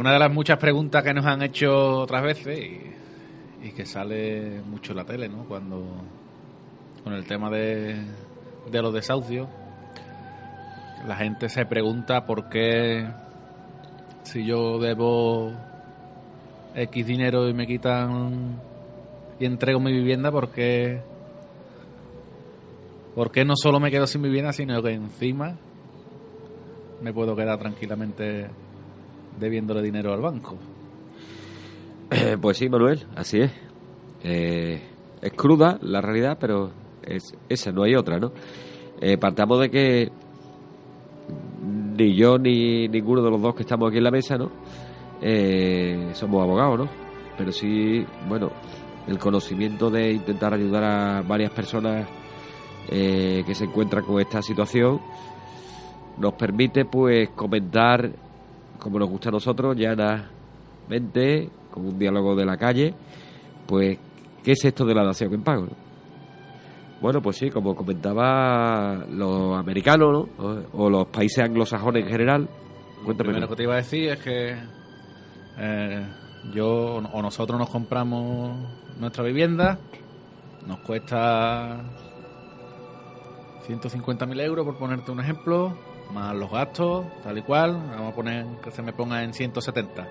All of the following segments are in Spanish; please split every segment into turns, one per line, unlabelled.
Una de las muchas preguntas que nos han hecho otras veces y, que sale mucho en la tele, ¿no? Cuando con el tema de, de los desahucios, la gente se pregunta por qué si yo debo X dinero y me quitan y entrego mi vivienda, ¿por qué, ¿por qué no solo me quedo sin vivienda, sino que encima me puedo quedar tranquilamente debiéndole dinero al banco.
Eh, pues sí, Manuel, así es. Eh, es cruda la realidad, pero es esa, no hay otra, ¿no? Eh, partamos de que ni yo ni ninguno de los dos que estamos aquí en la mesa, ¿no? somos abogados, ¿no? Pero sí, bueno, el conocimiento de intentar ayudar a varias personas que se encuentran con esta situación nos permite, pues, comentar como nos gusta a nosotros, llanamente, con un diálogo de la calle, pues, ¿qué es esto de la dación en pago? Bueno, pues sí, como comentaba los americanos o, los países anglosajones en general.
Cuéntame. Lo primero que te iba a decir es que eh, yo o nosotros nos compramos nuestra vivienda, nos cuesta 150.000 euros, por ponerte un ejemplo, más los gastos, tal y cual, vamos a poner que se me ponga en 170.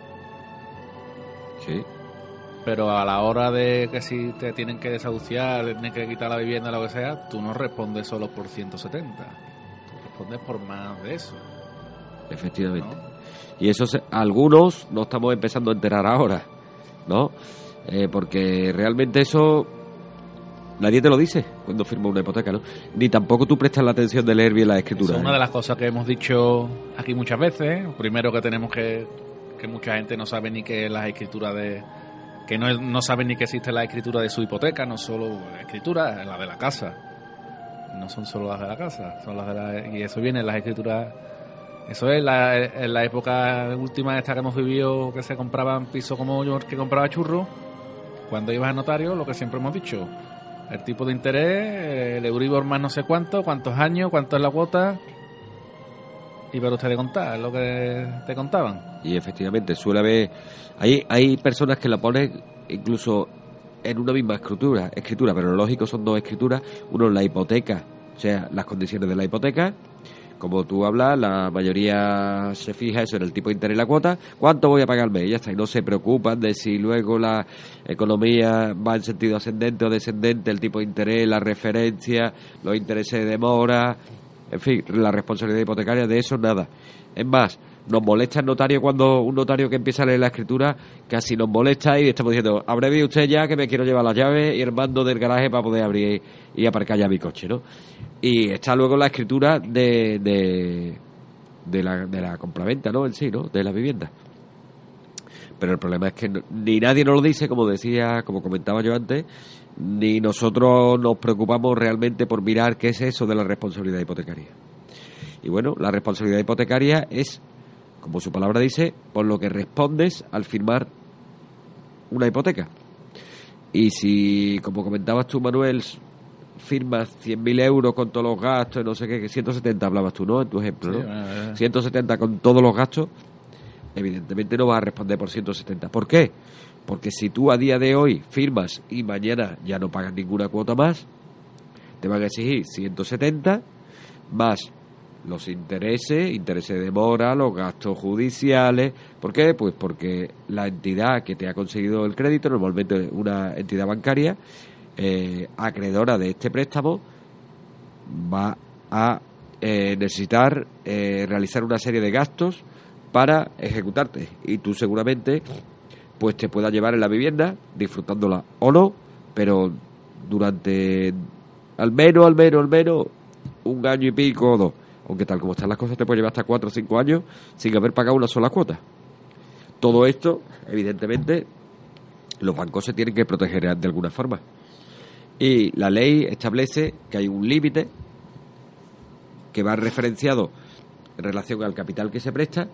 Sí.
Pero a la hora de que si te tienen que desahuciar, tienen que quitar la vivienda, lo que sea, tú no respondes solo por 170. Tú respondes por más de eso.
Efectivamente. Y eso algunos no estamos empezando a enterar ahora, ¿no? Eh, porque realmente eso Nadie te lo dice cuando firma una hipoteca, ¿no? Ni tampoco tú prestas la atención de leer bien la escritura.
Es una ¿eh? de las cosas que hemos dicho aquí muchas veces. Primero que tenemos que... que mucha gente no sabe ni qué es la escritura de... que no, no sabe ni que existe la escritura de su hipoteca, no solo la escritura, la de la casa. No son solo las de la casa, son las de la... y eso viene en las escrituras... Eso es la, en la época última esta que hemos vivido, que se compraban pisos como yo, que compraba churro. Cuando ibas al notario, lo que siempre hemos dicho, el tipo de interés, el Euribor más no sé cuánto, cuántos años, cuánto es la cuota. Y para usted de contar, lo que te contaban.
Y efectivamente, suele haber. Hay, hay personas que la ponen incluso en una misma escritura, escritura, pero lo lógico son dos escrituras. Uno la hipoteca, o sea, las condiciones de la hipoteca, como tú hablas, la mayoría se fija eso en el tipo de interés y la cuota. ¿Cuánto voy a pagar al? Ya está. Y no se preocupan de si luego la economía va en sentido ascendente o descendente, el tipo de interés, la referencia, los intereses de demora, en fin, la responsabilidad hipotecaria, de eso nada. Es más, nos molesta el notario cuando un notario que empieza a leer la escritura casi nos molesta y estamos diciendo, abreve usted ya que me quiero llevar las llaves y el mando del garaje para poder abrir y aparcar ya mi coche, ¿no? Y está luego la escritura de, de, la, de la compraventa, ¿no? En sí, ¿no? De la vivienda. Pero el problema es que ni nadie nos lo dice, como decía, como comentaba yo antes, ni nosotros nos preocupamos realmente por mirar qué es eso de la responsabilidad hipotecaria. Y bueno, la responsabilidad hipotecaria es como su palabra dice, por lo que respondes al firmar una hipoteca. Y si, como comentabas tú, Manuel, firmas 100.000 euros con todos los gastos, no sé qué, 170 hablabas tú, ¿no? En tu ejemplo, ¿no? 170 con todos los gastos, evidentemente no vas a responder por 170. ¿Por qué? Porque si tú a día de hoy firmas y mañana ya no pagas ninguna cuota más, te van a exigir 170 más los intereses, intereses de mora, los gastos judiciales. ¿Por qué? Pues porque la entidad que te ha conseguido el crédito, normalmente una entidad bancaria, eh, acreedora de este préstamo, va a eh, necesitar eh, realizar una serie de gastos para ejecutarte. Y tú seguramente pues te puedas llevar en la vivienda, disfrutándola o no, pero durante al menos, al menos, al menos un año y pico o dos aunque tal como están las cosas te puede llevar hasta cuatro o cinco años sin haber pagado una sola cuota. Todo esto, evidentemente, los bancos se tienen que proteger de alguna forma. Y la ley establece que hay un límite que va referenciado en relación al capital que se presta,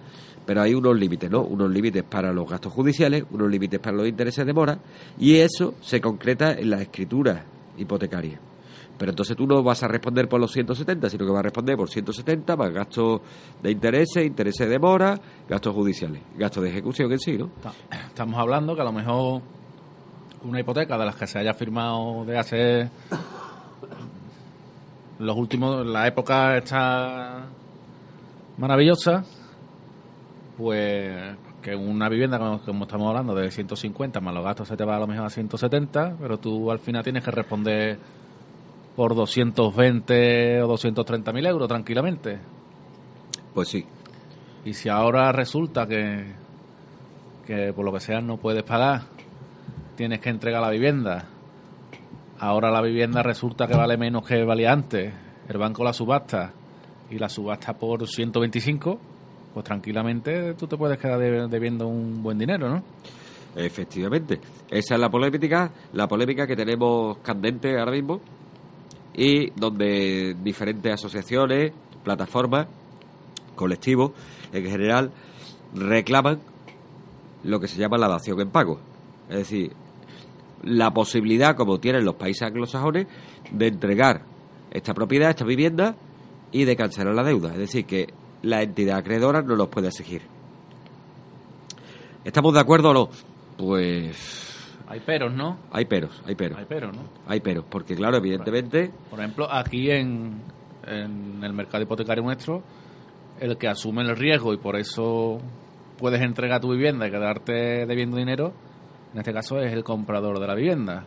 pero hay unos límites, ¿no? Unos límites para los gastos judiciales, unos límites para los intereses de mora, y eso se concreta en la escritura hipotecaria. Pero entonces tú no vas a responder por los 170, sino que vas a responder por 170 más gastos de intereses, intereses de mora, gastos judiciales, gastos de ejecución en sí, ¿no?
Estamos hablando que a lo mejor una hipoteca de las que se haya firmado de hace los últimos, la época está maravillosa, pues que una vivienda, como, como, estamos hablando, de 150 más los gastos se te va a lo mejor a 170, pero tú al final tienes que responder por 220 o 230 mil euros tranquilamente.
Pues sí.
Y si ahora resulta que, que por lo que sea no puedes pagar, tienes que entregar la vivienda, ahora la vivienda resulta que vale menos que valía antes, el banco la subasta y la subasta por 125, pues tranquilamente tú te puedes quedar debiendo un buen dinero, ¿no?
Efectivamente. Esa es la polémica, la polémica que tenemos candente ahora mismo y donde diferentes asociaciones, plataformas, colectivos, en general, reclaman lo que se llama la dación en pago. Es decir, la posibilidad, como tienen los países anglosajones, de entregar esta propiedad, esta vivienda, y de cancelar la deuda. Es decir, que la entidad acreedora no los puede exigir. ¿Estamos de acuerdo o no? Pues
hay peros, ¿no?
Hay peros, hay peros.
Hay peros, ¿no?
Hay peros, porque claro, evidentemente...
Por ejemplo, aquí en, en el mercado hipotecario nuestro, el que asume el riesgo y por eso puedes entregar tu vivienda y quedarte debiendo dinero, en este caso es el comprador de la vivienda.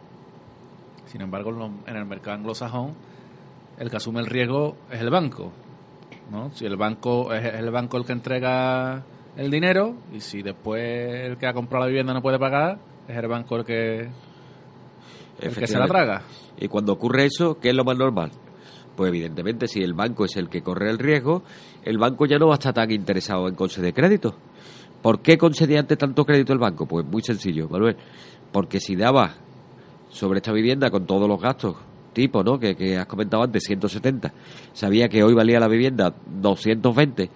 Sin embargo, en el mercado anglosajón, el que asume el riesgo es el banco. ¿no? Si el banco es el banco el que entrega el dinero y si después el que ha comprado la vivienda no puede pagar, es el banco el que, el que se la traga.
Y cuando ocurre eso, ¿qué es lo más normal? Pues evidentemente, si el banco es el que corre el riesgo, el banco ya no va a estar tan interesado en conceder crédito. ¿Por qué concedía antes tanto crédito el banco? Pues muy sencillo, Manuel. Porque si daba sobre esta vivienda con todos los gastos tipo, ¿no? Que, que has comentado antes, 170, sabía que hoy valía la vivienda 220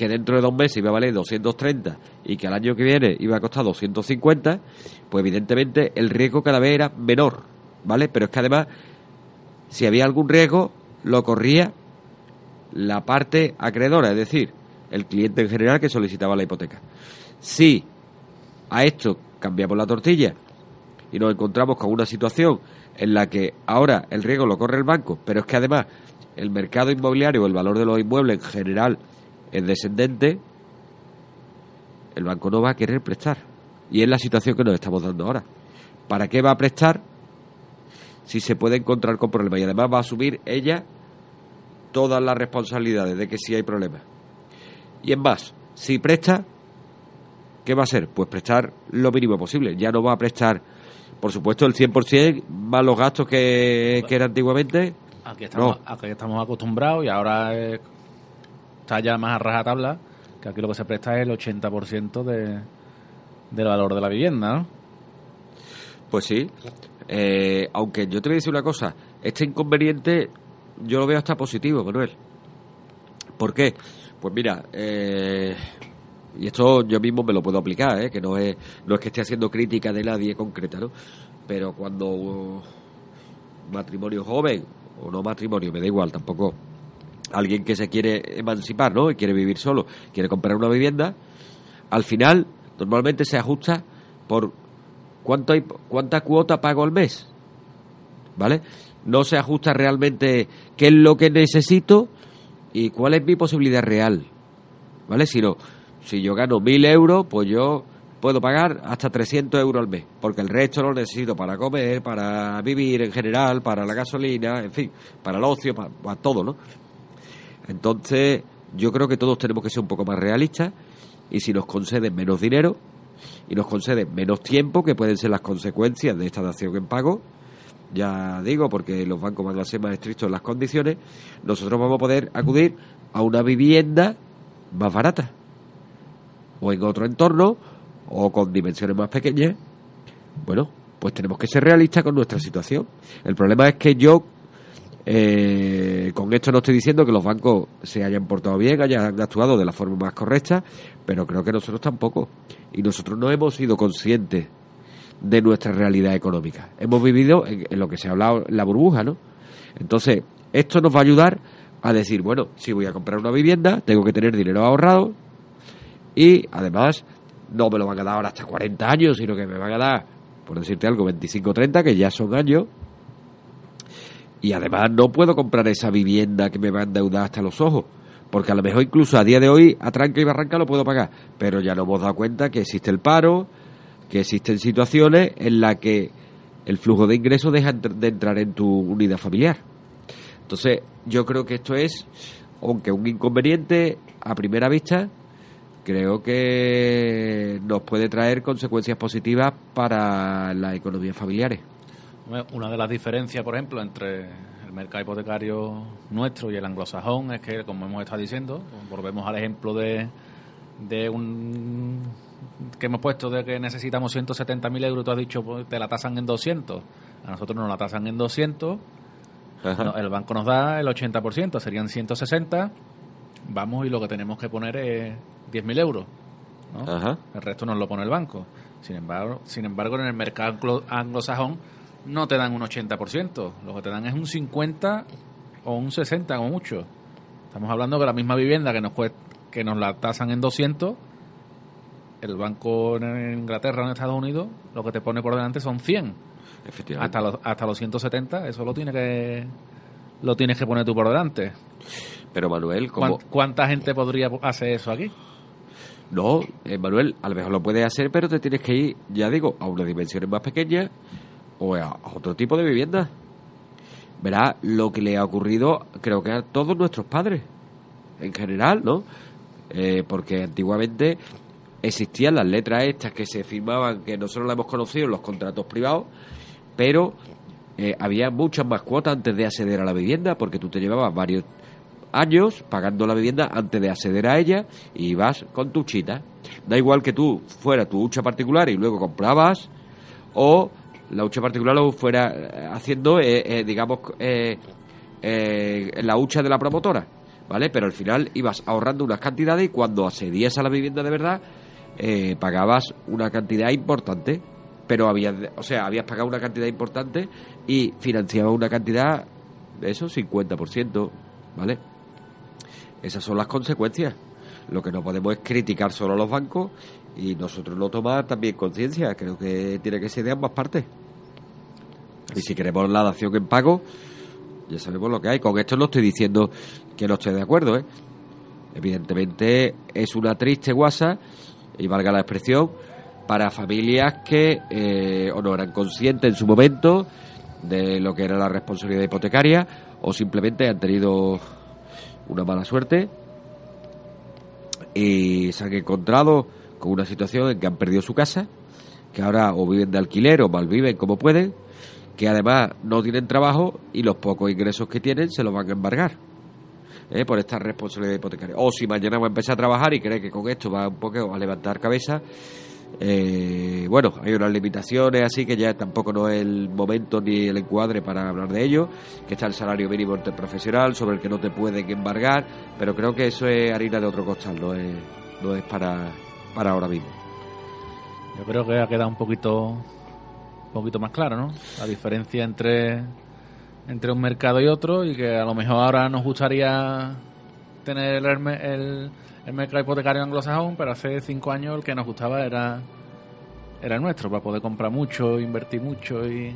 que dentro de dos meses iba a valer 230 y que al año que viene iba a costar 250, pues evidentemente el riesgo cada vez era menor, ¿vale? Pero es que además, si había algún riesgo, lo corría la parte acreedora, es decir, el cliente en general que solicitaba la hipoteca. Si a esto cambiamos la tortilla y nos encontramos con una situación en la que ahora el riesgo lo corre el banco, pero es que además el mercado inmobiliario, el valor de los inmuebles en general, es descendente, el banco no va a querer prestar. Y es la situación que nos estamos dando ahora. ¿Para qué va a prestar si se puede encontrar con problemas? Y además va a asumir ella todas las responsabilidades de que sí hay problemas. Y en más, si presta, ¿qué va a hacer? Pues prestar lo mínimo posible. Ya no va a prestar, por supuesto, el 100% más los gastos que, que era antiguamente.
Aquí estamos, aquí estamos acostumbrados y ahora es está ya más a rajatabla, que aquí lo que se presta es el 80% de, del valor de la vivienda.
Pues sí. Eh, aunque yo te voy a decir una cosa, este inconveniente yo lo veo hasta positivo, Manuel. ¿Por qué? Pues mira, eh, y esto yo mismo me lo puedo aplicar, ¿eh? que no es, no es que esté haciendo crítica de nadie concreta, ¿no? Pero cuando matrimonio joven, o no matrimonio, me da igual, tampoco alguien que se quiere emancipar, ¿no? Y quiere vivir solo, quiere comprar una vivienda, al final normalmente se ajusta por cuánto hay, cuánta cuota pago al mes, ¿vale? No se ajusta realmente qué es lo que necesito ¿y cuál es mi posibilidad real? ¿Vale? Si no, si yo gano 1.000 euros, pues yo puedo pagar hasta 300 euros al mes, porque el resto lo necesito para comer, para vivir en general, para la gasolina, en fin, para el ocio, para, para todo, ¿no? Entonces, yo creo que todos tenemos que ser un poco más realistas y si nos conceden menos dinero y nos conceden menos tiempo, que pueden ser las consecuencias de esta dación en pago, ya digo, porque los bancos van a ser más estrictos en las condiciones, nosotros vamos a poder acudir a una vivienda más barata o en otro entorno o con dimensiones más pequeñas. Bueno, pues tenemos que ser realistas con nuestra situación. El problema es que yo eh, con esto no estoy diciendo que los bancos se hayan portado bien, hayan actuado de la forma más correcta, pero creo que nosotros tampoco. Y nosotros no hemos sido conscientes de nuestra realidad económica. Hemos vivido en, lo que se ha hablado, la burbuja, ¿no? Entonces, esto nos va a ayudar a decir, bueno, si voy a comprar una vivienda, tengo que tener dinero ahorrado y además no me lo van a dar ahora hasta 40 años, sino que me van a dar, por decirte algo, 25 30, que ya son años. Y además no puedo comprar esa vivienda que me va a endeudar hasta los ojos. Porque a lo mejor incluso a día de hoy, a tranca y barranca lo puedo pagar. Pero ya no hemos dado cuenta que existe el paro, que existen situaciones en las que el flujo de ingresos deja de entrar en tu unidad familiar. Entonces, yo creo que esto es, aunque un inconveniente a primera vista, creo que nos puede traer consecuencias positivas para las economías familiares.
Una de las diferencias, por ejemplo, entre el mercado hipotecario nuestro y el anglosajón es que, como hemos estado diciendo, volvemos al ejemplo de, de un que hemos puesto de que necesitamos 170.000 euros, tú has dicho, pues, te la tasan en 200. A nosotros nos la tasan en 200. No, el banco nos da el 80%, serían 160. Vamos y lo que tenemos que poner es 10.000 euros. ¿no? El resto nos lo pone el banco. Sin embargo, sin embargo, en el mercado anglosajón no te dan un 80%, lo que te dan es un 50 o un 60 como mucho. Estamos hablando que la misma vivienda que nos que nos la tasan en 200, el banco en Inglaterra o en Estados Unidos, lo que te pone por delante son 100. Hasta los, hasta los 170, eso lo tiene que lo tienes que poner tú por delante.
Pero Manuel,
¿cuánta gente podría hacer eso aquí?
No, eh, Manuel, a lo mejor lo puedes hacer, pero te tienes que ir, ya digo, a unas dimensiones más pequeñas o a, otro tipo de vivienda. Verá lo que le ha ocurrido, creo que a todos nuestros padres, en general, ¿no? Eh, porque antiguamente existían las letras estas que se firmaban, que nosotros las hemos conocido en los contratos privados, pero eh, había muchas más cuotas antes de acceder a la vivienda, porque tú te llevabas varios años pagando la vivienda antes de acceder a ella y vas con tu chita. Da igual que tú fuera tu hucha particular y luego comprabas o la hucha particular lo fuera eh, haciendo, eh, eh, digamos, la hucha de la promotora, ¿vale? Pero al final ibas ahorrando unas cantidades y cuando accedías a la vivienda de verdad, pagabas una cantidad importante, pero habías, o sea, habías pagado una cantidad importante y financiabas una cantidad de eso, 50%, ¿vale? Esas son las consecuencias. Lo que no podemos es criticar solo a los bancos y nosotros no tomar también conciencia. Creo que tiene que ser de ambas partes. Y si queremos la dación en pago, ya sabemos lo que hay. Con esto no estoy diciendo que no estoy de acuerdo. ¿eh? Evidentemente es una triste guasa, y valga la expresión, para familias que eh, o no eran conscientes en su momento de lo que era la responsabilidad hipotecaria o simplemente han tenido una mala suerte y se han encontrado con una situación en que han perdido su casa, que ahora o viven de alquiler o malviven como pueden, que además no tienen trabajo y los pocos ingresos que tienen se los van a embargar. ¿eh? por esta responsabilidad hipotecaria. O si mañana va a empezar a trabajar y cree que con esto va un poco a levantar cabeza, eh, bueno, hay unas limitaciones, así que ya tampoco no es el momento ni el encuadre para hablar de ello, que está el salario mínimo interprofesional sobre el que no te pueden embargar, pero creo que eso es harina de otro costal, no es, no es para, para ahora mismo.
Yo creo que ha quedado un poquito, un poquito más claro, ¿no? La diferencia entre, entre un mercado y otro y que a lo mejor ahora nos gustaría tener el, el el mercado hipotecario anglosajón, pero hace cinco años el que nos gustaba era, era el nuestro, para poder comprar mucho, invertir mucho y,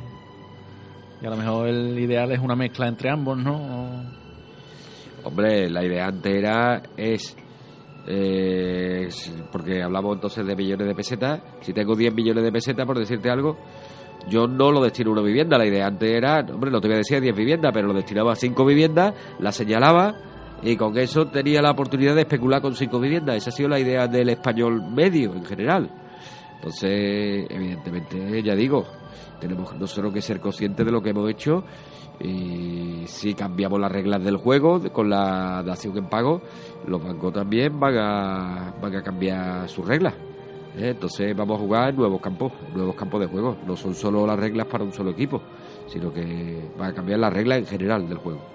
y a lo mejor el ideal es una mezcla entre ambos, ¿no?
Hombre, la idea antes era, es, eh, porque hablamos entonces de millones de pesetas, si tengo 10 millones de pesetas, por decirte algo, yo no lo destino a una vivienda, la idea antes era, hombre, no te voy a decir 10 viviendas, pero lo destinaba a 5 viviendas, las señalaba y con eso tenía la oportunidad de especular con 5 viviendas. Esa ha sido la idea del español medio en general. Entonces, evidentemente, ya digo, tenemos nosotros que ser conscientes de lo que hemos hecho y si cambiamos las reglas del juego con la dación en pago, los bancos también van a, van a cambiar sus reglas. ¿Eh? Entonces vamos a jugar nuevos campos, nuevos campos de juego. No son solo las reglas para un solo equipo, sino que van a cambiar las reglas en general del juego.